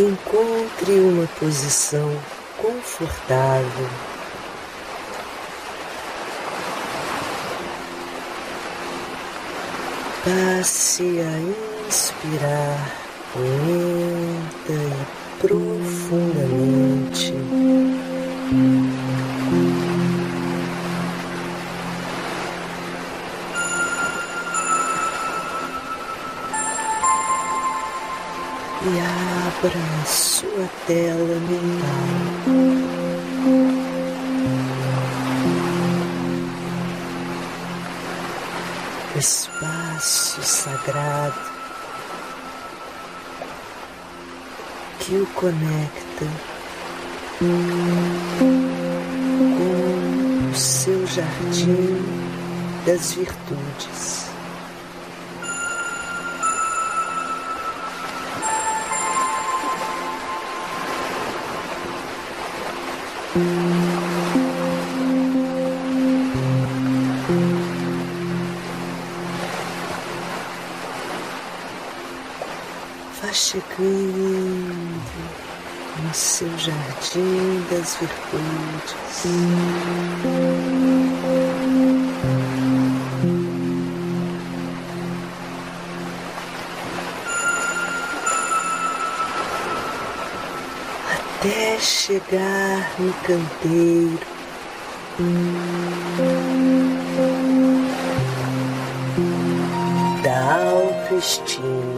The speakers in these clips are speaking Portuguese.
Encontre uma posição confortável. Passe a inspirar lenta e profundamente. E abra sua tela mental. O espaço sagrado que o conecta com o seu jardim das virtudes. Vá chegando no seu jardim das virtudes. Chegar no canteiro. Da autoestima. Autoestima.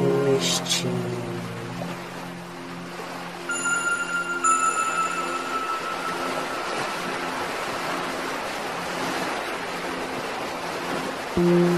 Autoestima. thank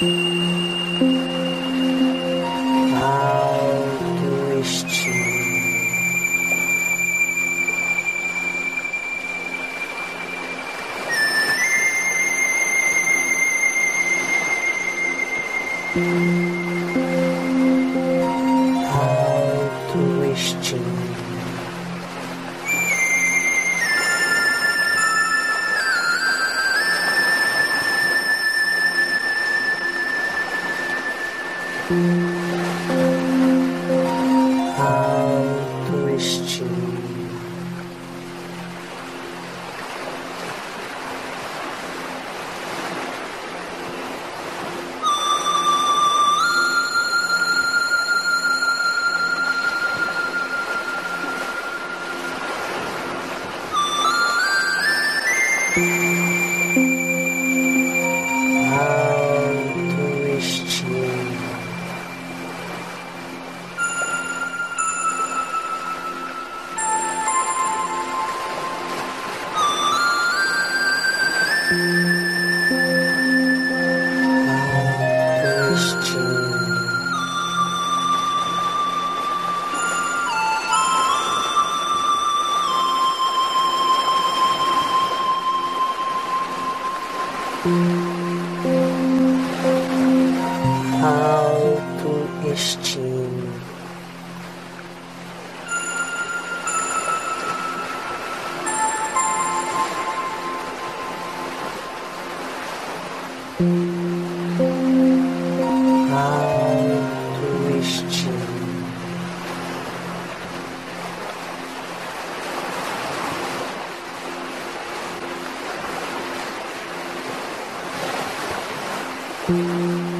Música intestino. Thank mm -hmm. you.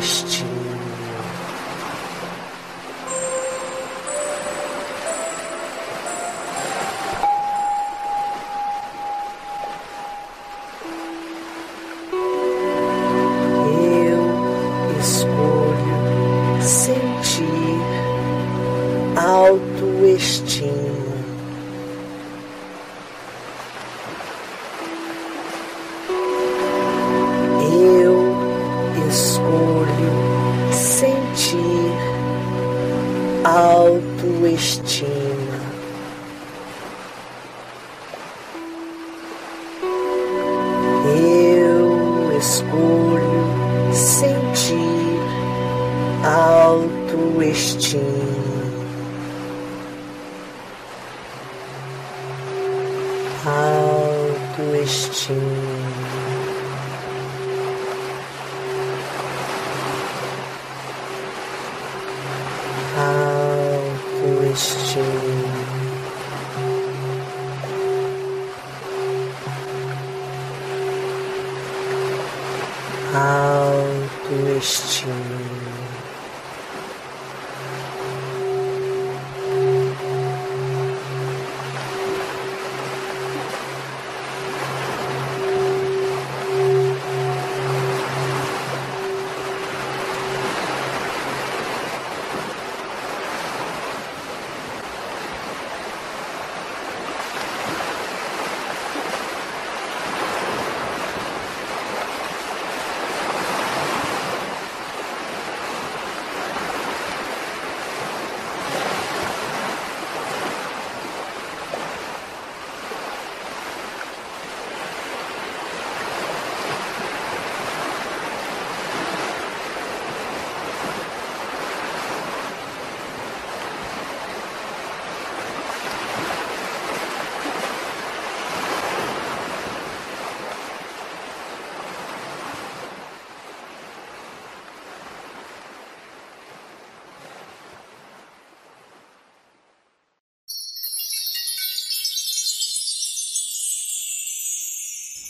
cześć. autoestima. Autoestima. Autoestima. Autoestima.